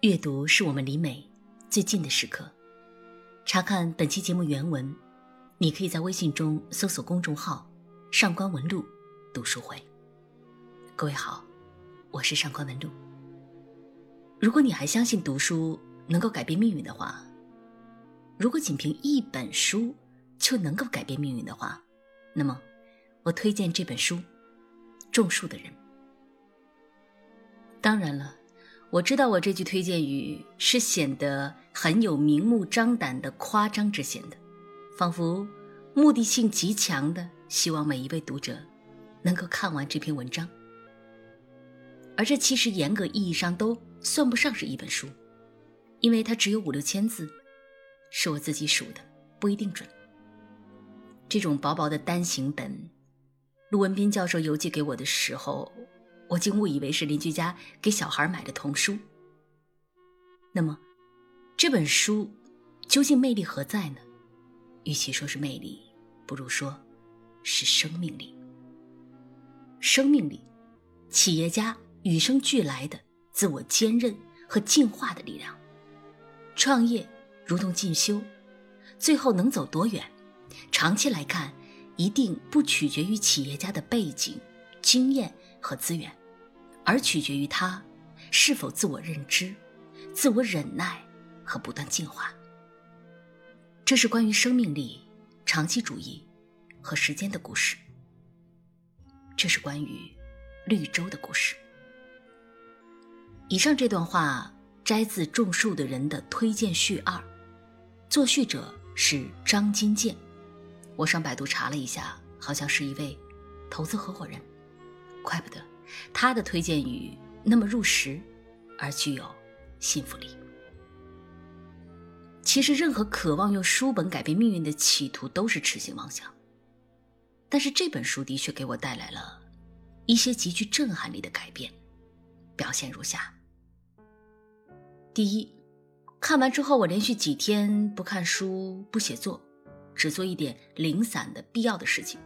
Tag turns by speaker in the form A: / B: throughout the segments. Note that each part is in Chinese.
A: 阅读是我们离美最近的时刻。查看本期节目原文，你可以在微信中搜索公众号“上官文录读书会”。各位好，我是上官文录。如果你还相信读书能够改变命运的话，如果仅凭一本书就能够改变命运的话，那么我推荐这本书《种树的人》。当然了。我知道我这句推荐语是显得很有明目张胆的夸张之嫌的，仿佛目的性极强的希望每一位读者能够看完这篇文章。而这其实严格意义上都算不上是一本书，因为它只有五六千字，是我自己数的，不一定准。这种薄薄的单行本，陆文斌教授邮寄给我的时候。我竟误以为是邻居家给小孩买的童书。那么，这本书究竟魅力何在呢？与其说是魅力，不如说是生命力。生命力，企业家与生俱来的自我坚韧和进化的力量。创业如同进修，最后能走多远，长期来看，一定不取决于企业家的背景、经验和资源。而取决于他是否自我认知、自我忍耐和不断进化。这是关于生命力、长期主义和时间的故事。这是关于绿洲的故事。以上这段话摘自《种树的人》的推荐序二，作序者是张金健。我上百度查了一下，好像是一位投资合伙人。怪不得。他的推荐语那么入时，而具有信服力。其实，任何渴望用书本改变命运的企图都是痴心妄想。但是这本书的确给我带来了一些极具震撼力的改变，表现如下：第一，看完之后，我连续几天不看书、不写作，只做一点零散的必要的事情，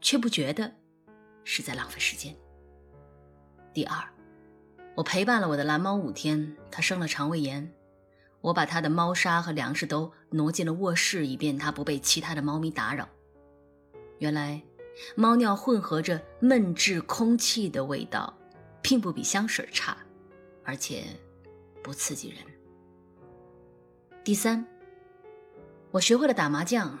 A: 却不觉得是在浪费时间。第二，我陪伴了我的蓝猫五天，它生了肠胃炎，我把它的猫砂和粮食都挪进了卧室，以便它不被其他的猫咪打扰。原来，猫尿混合着闷滞空气的味道，并不比香水差，而且不刺激人。第三，我学会了打麻将，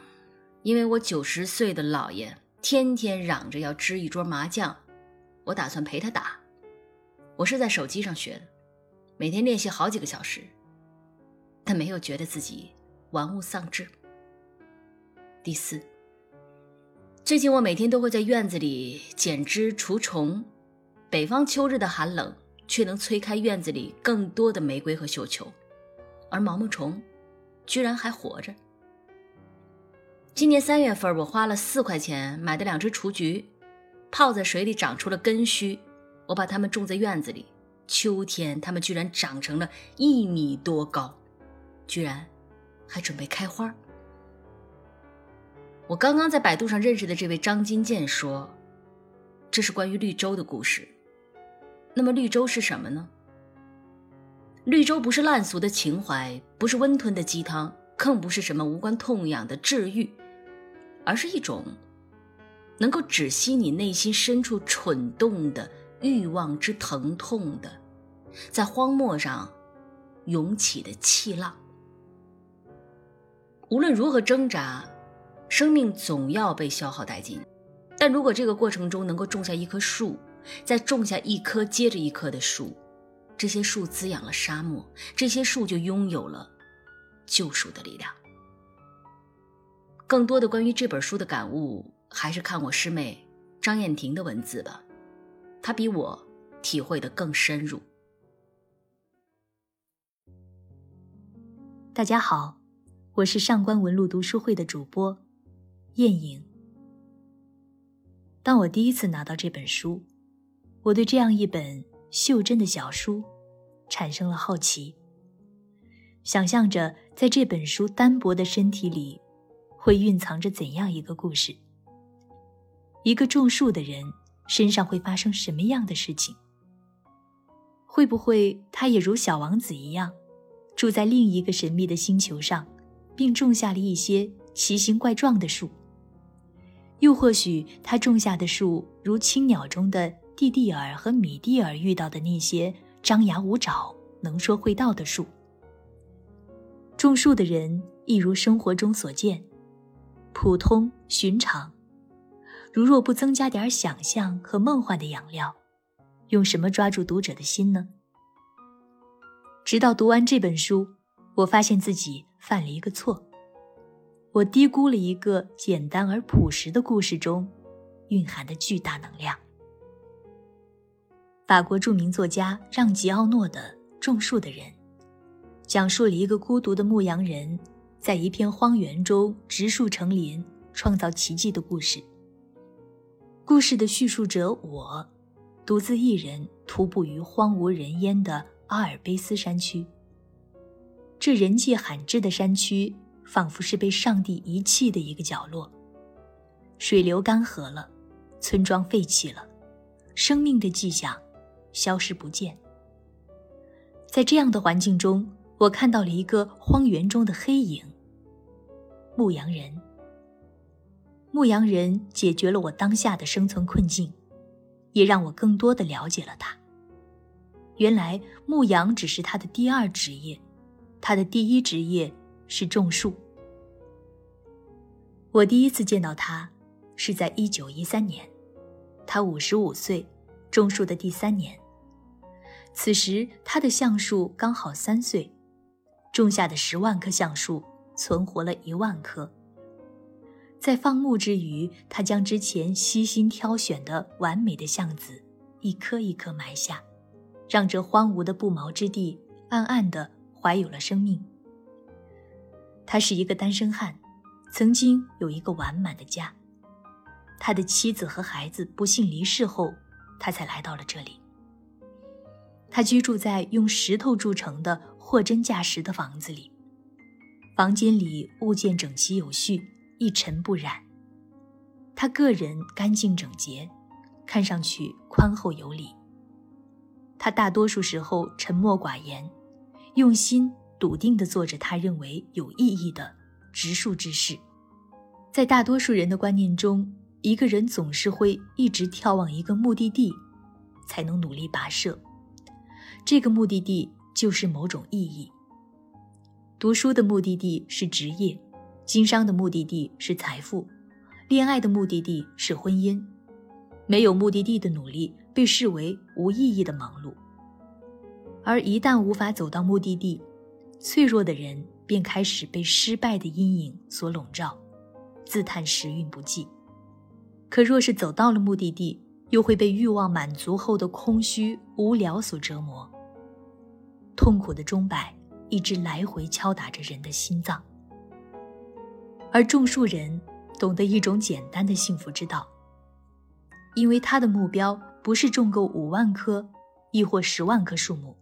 A: 因为我九十岁的姥爷天天嚷着要支一桌麻将，我打算陪他打。我是在手机上学的，每天练习好几个小时，但没有觉得自己玩物丧志。第四，最近我每天都会在院子里剪枝除虫。北方秋日的寒冷却能催开院子里更多的玫瑰和绣球，而毛毛虫居然还活着。今年三月份，我花了四块钱买的两只雏菊，泡在水里长出了根须。我把它们种在院子里，秋天它们居然长成了一米多高，居然还准备开花。我刚刚在百度上认识的这位张金健说，这是关于绿洲的故事。那么绿洲是什么呢？绿洲不是烂俗的情怀，不是温吞的鸡汤，更不是什么无关痛痒的治愈，而是一种能够止息你内心深处蠢动的。欲望之疼痛的，在荒漠上涌起的气浪。无论如何挣扎，生命总要被消耗殆尽。但如果这个过程中能够种下一棵树，再种下一棵接着一棵的树，这些树滋养了沙漠，这些树就拥有了救赎的力量。更多的关于这本书的感悟，还是看我师妹张燕婷的文字吧。他比我体会的更深入。
B: 大家好，我是上官文露读书会的主播燕影。当我第一次拿到这本书，我对这样一本袖珍的小书产生了好奇，想象着在这本书单薄的身体里，会蕴藏着怎样一个故事？一个种树的人。身上会发生什么样的事情？会不会他也如小王子一样，住在另一个神秘的星球上，并种下了一些奇形怪状的树？又或许他种下的树，如青鸟中的蒂蒂尔和米蒂尔遇到的那些张牙舞爪、能说会道的树。种树的人亦如生活中所见，普通寻常。如若不增加点想象和梦幻的养料，用什么抓住读者的心呢？直到读完这本书，我发现自己犯了一个错。我低估了一个简单而朴实的故事中蕴含的巨大能量。法国著名作家让·吉奥诺的《种树的人》，讲述了一个孤独的牧羊人在一片荒原中植树成林、创造奇迹的故事。故事的叙述者我，独自一人徒步于荒无人烟的阿尔卑斯山区。这人迹罕至的山区。仿佛是被上帝遗弃的一个角落，水流干涸了，村庄废弃了，生命的迹象消失不见。在这样的环境中，我看到了一个荒原中的黑影——牧羊人。牧羊人解决了我当下的生存困境，也让我更多的了解了他。原来，牧羊只是他的第二职业，他的第一职业。是种树。我第一次见到他，是在一九一三年，他五十五岁，种树的第三年。此时他的橡树刚好三岁，种下的十万棵橡树存活了一万棵。在放牧之余，他将之前悉心挑选的完美的橡子，一颗一颗埋下，让这荒芜的不毛之地暗暗的怀有了生命。他是一个单身汉，曾经有一个完满的家。他的妻子和孩子不幸离世后，他才来到了这里。他居住在用石头铸成的货真价实的房子里，房间里物件整齐有序，一尘不染。他个人干净整洁，看上去宽厚有礼。他大多数时候沉默寡言，用心。笃定地做着他认为有意义的植树之事，在大多数人的观念中，一个人总是会一直眺望一个目的地，才能努力跋涉。这个目的地就是某种意义。读书的目的地是职业，经商的目的地是财富，恋爱的目的地是婚姻。没有目的地的努力被视为无意义的忙碌，而一旦无法走到目的地，脆弱的人便开始被失败的阴影所笼罩，自叹时运不济。可若是走到了目的地，又会被欲望满足后的空虚、无聊所折磨。痛苦的钟摆一直来回敲打着人的心脏。而种树人懂得一种简单的幸福之道，因为他的目标不是种够五万棵，亦或十万棵树木，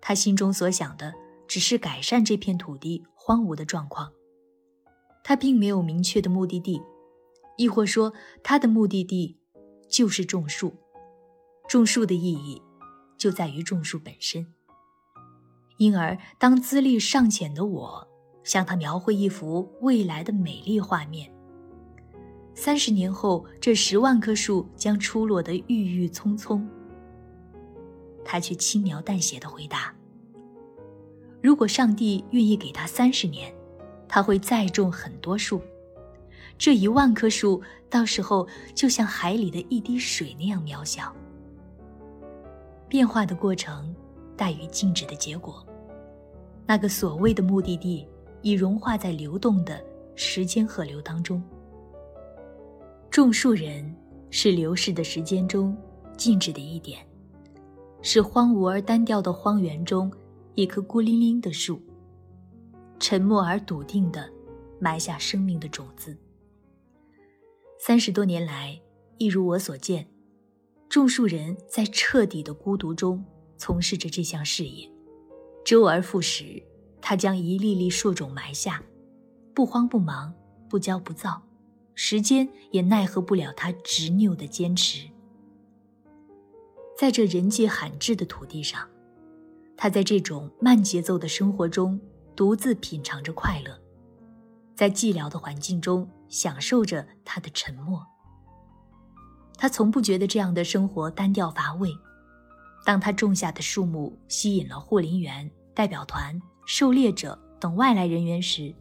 B: 他心中所想的。只是改善这片土地荒芜的状况，他并没有明确的目的地，亦或说他的目的地就是种树。种树的意义就在于种树本身。因而，当资历尚浅的我向他描绘一幅未来的美丽画面，三十年后这十万棵树将出落得郁郁葱葱，他却轻描淡写的回答。如果上帝愿意给他三十年，他会再种很多树。这一万棵树到时候就像海里的一滴水那样渺小。变化的过程大于静止的结果。那个所谓的目的地已融化在流动的时间河流当中。种树人是流逝的时间中静止的一点，是荒芜而单调的荒原中。一棵孤零零的树，沉默而笃定地埋下生命的种子。三十多年来，一如我所见，种树人在彻底的孤独中从事着这项事业。周而复始，他将一粒粒树种埋下，不慌不忙，不骄不躁，时间也奈何不了他执拗的坚持。在这人迹罕至的土地上，他在这种慢节奏的生活中独自品尝着快乐，在寂寥的环境中享受着他的沉默。他从不觉得这样的生活单调乏味。当他种下的树木吸引了护林员、代表团、狩猎者等外来人员时，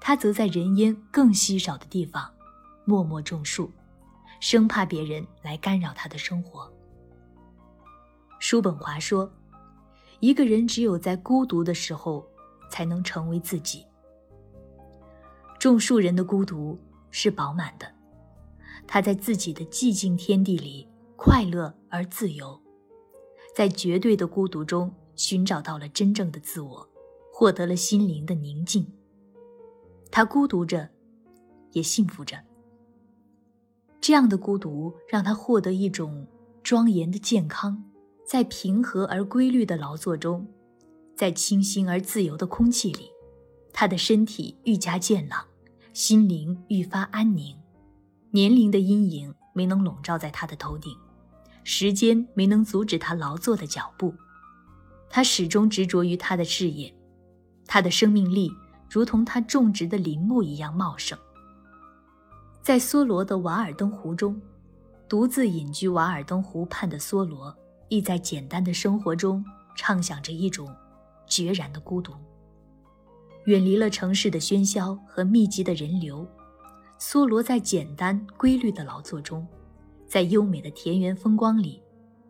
B: 他则在人烟更稀少的地方默默种树，生怕别人来干扰他的生活。叔本华说：“一个人只有在孤独的时候，才能成为自己。”种树人的孤独是饱满的，他在自己的寂静天地里快乐而自由，在绝对的孤独中寻找到了真正的自我，获得了心灵的宁静。他孤独着，也幸福着。这样的孤独让他获得一种庄严的健康，在平和而规律的劳作中，在清新而自由的空气里，他的身体愈加健朗，心灵愈发安宁。年龄的阴影没能笼罩在他的头顶，时间没能阻止他劳作的脚步。他始终执着于他的事业，他的生命力。如同他种植的林木一样茂盛。在梭罗的《瓦尔登湖》中，独自隐居瓦尔登湖畔的梭罗，亦在简单的生活中畅想着一种决然的孤独。远离了城市的喧嚣和密集的人流，梭罗在简单规律的劳作中，在优美的田园风光里，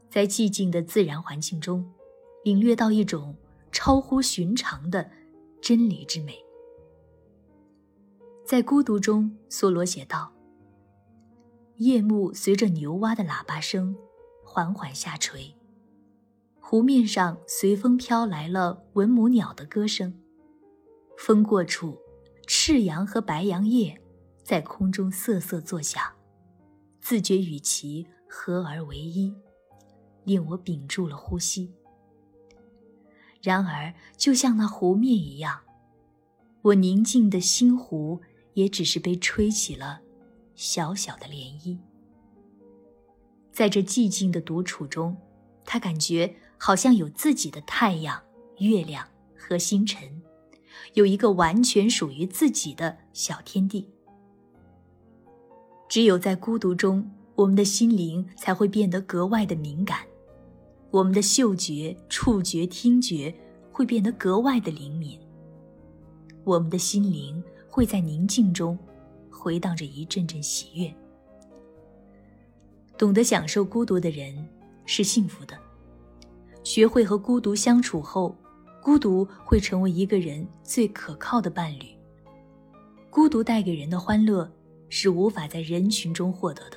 B: 在寂静的自然环境中，领略到一种超乎寻常的真理之美。在孤独中，梭罗写道：“夜幕随着牛蛙的喇叭声缓缓下垂，湖面上随风飘来了文母鸟的歌声。风过处，赤羊和白杨叶在空中瑟瑟作响，自觉与其合而为一，令我屏住了呼吸。然而，就像那湖面一样，我宁静的心湖。”也只是被吹起了小小的涟漪。在这寂静的独处中，他感觉好像有自己的太阳、月亮和星辰，有一个完全属于自己的小天地。只有在孤独中，我们的心灵才会变得格外的敏感，我们的嗅觉、触觉、听觉会变得格外的灵敏，我们的心灵。会在宁静中回荡着一阵阵喜悦。懂得享受孤独的人是幸福的。学会和孤独相处后，孤独会成为一个人最可靠的伴侣。孤独带给人的欢乐是无法在人群中获得的。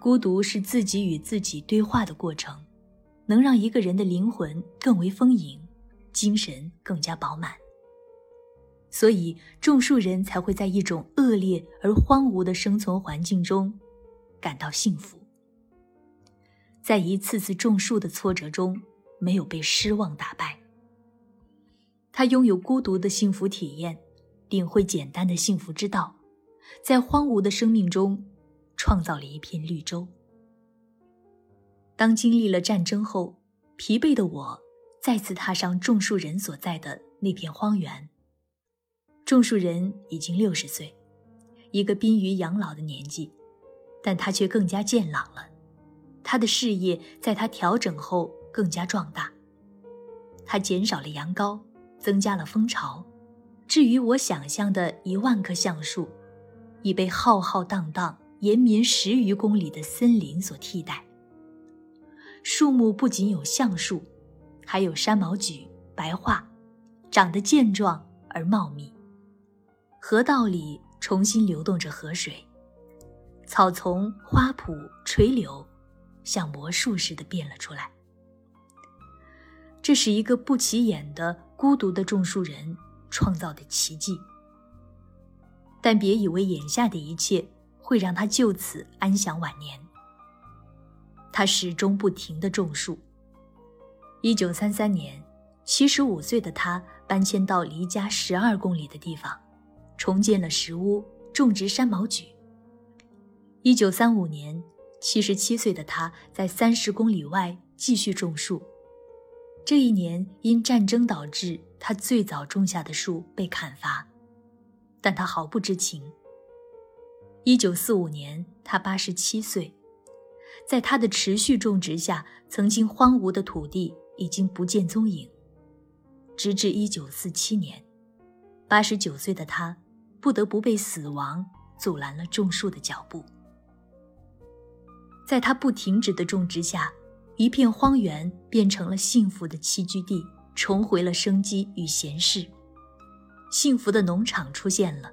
B: 孤独是自己与自己对话的过程，能让一个人的灵魂更为丰盈，精神更加饱满。所以，种树人才会在一种恶劣而荒芜的生存环境中感到幸福，在一次次种树的挫折中没有被失望打败。他拥有孤独的幸福体验，领会简单的幸福之道，在荒芜的生命中创造了一片绿洲。当经历了战争后，疲惫的我再次踏上种树人所在的那片荒原。种树人已经六十岁，一个濒于养老的年纪，但他却更加健朗了。他的事业在他调整后更加壮大。他减少了羊羔，增加了蜂巢。至于我想象的一万棵橡树，已被浩浩荡荡、延绵十余公里的森林所替代。树木不仅有橡树，还有山毛榉、白桦，长得健壮而茂密。河道里重新流动着河水，草丛、花圃、垂柳，像魔术似的变了出来。这是一个不起眼的孤独的种树人创造的奇迹。但别以为眼下的一切会让他就此安享晚年。他始终不停地种树。一九三三年，七十五岁的他搬迁到离家十二公里的地方。重建了石屋，种植山毛榉。一九三五年，七十七岁的他在三十公里外继续种树。这一年因战争导致他最早种下的树被砍伐，但他毫不知情。一九四五年，他八十七岁，在他的持续种植下，曾经荒芜的土地已经不见踪影。直至一九四七年，八十九岁的他不得不被死亡阻拦了种树的脚步。在他不停止的种植下，一片荒原变成了幸福的栖居地，重回了生机与闲适。幸福的农场出现了，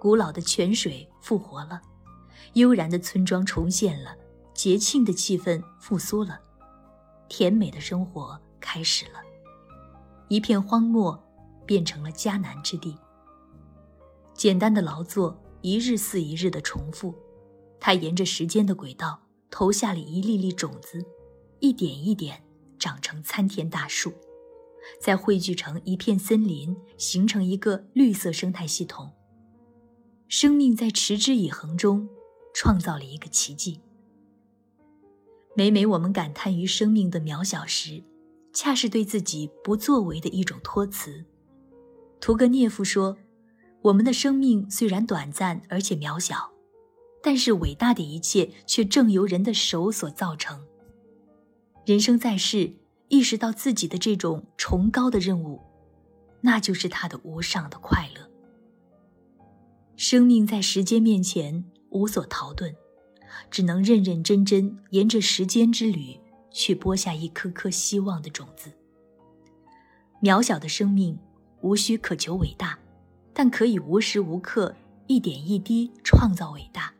B: 古老的泉水复活了，悠然的村庄重现了，节庆的气氛复苏了，甜美的生活开始了。一片荒漠变成了迦南之地。简单的劳作一日似一日的重复，他沿着时间的轨道。投下了一粒粒种子，一点一点长成参天大树，再汇聚成一片森林，形成一个绿色生态系统。生命在持之以恒中创造了一个奇迹。每每我们感叹于生命的渺小时，恰是对自己不作为的一种托词。屠格涅夫说：“我们的生命虽然短暂，而且渺小。”但是伟大的一切却正由人的手所造成。人生在世，意识到自己的这种崇高的任务，那就是他的无上的快乐。生命在时间面前无所逃遁，只能认认真真沿着时间之旅去播下一颗颗希望的种子。渺小的生命无需渴求伟大，但可以无时无刻一点一滴创造伟大。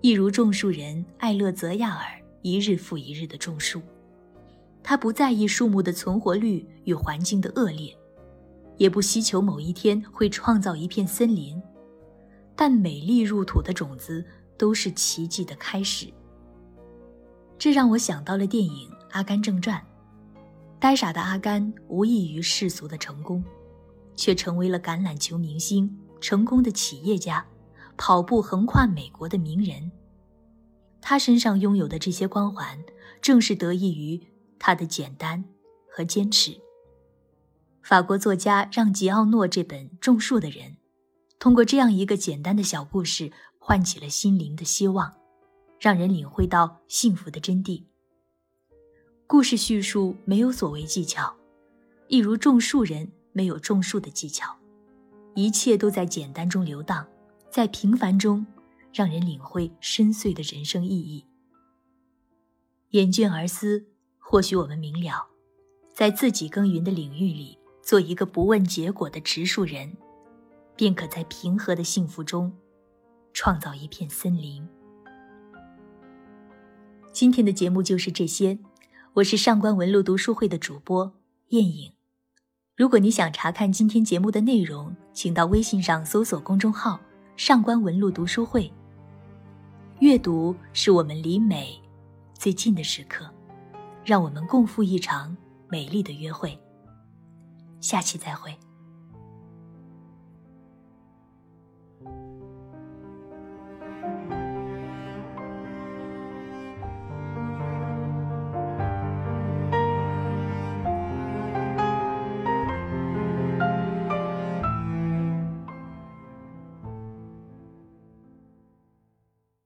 B: 一如种树人艾勒泽亚尔一日复一日的种树，他不在意树木的存活率与环境的恶劣，也不希求某一天会创造一片森林，但美丽入土的种子都是奇迹的开始。这让我想到了电影《阿甘正传》，呆傻的阿甘无异于世俗的成功，却成为了橄榄球明星、成功的企业家。跑步横跨美国的名人，他身上拥有的这些光环，正是得益于他的简单和坚持。法国作家让·吉奥诺这本《种树的人》，通过这样一个简单的小故事，唤起了心灵的希望，让人领会到幸福的真谛。故事叙述没有所谓技巧，一如种树人没有种树的技巧，一切都在简单中流荡。在平凡中，让人领会深邃的人生意义。厌倦而思，或许我们明了，在自己耕耘的领域里，做一个不问结果的植树人，便可在平和的幸福中，创造一片森林。今天的节目就是这些，我是上官文露读书会的主播燕影。如果你想查看今天节目的内容，请到微信上搜索公众号。上官文露读书会。阅读是我们离美最近的时刻，让我们共赴一场美丽的约会。下期再会。